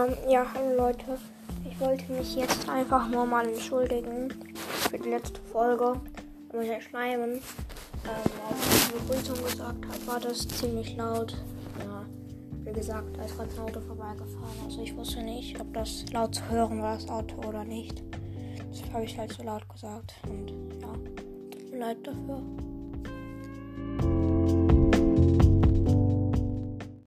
Ähm, ja, hallo Leute. Ich wollte mich jetzt einfach nur mal entschuldigen für die letzte Folge. Muss ja schreiben. Ähm, als ich die Begrüßung gesagt habe, war das ziemlich laut. Ja, wie gesagt, da ist gerade ein Auto vorbeigefahren. Also ich wusste nicht, ob das laut zu hören war, das Auto oder nicht. Deshalb habe ich halt so laut gesagt. Und ja, tut mir leid dafür.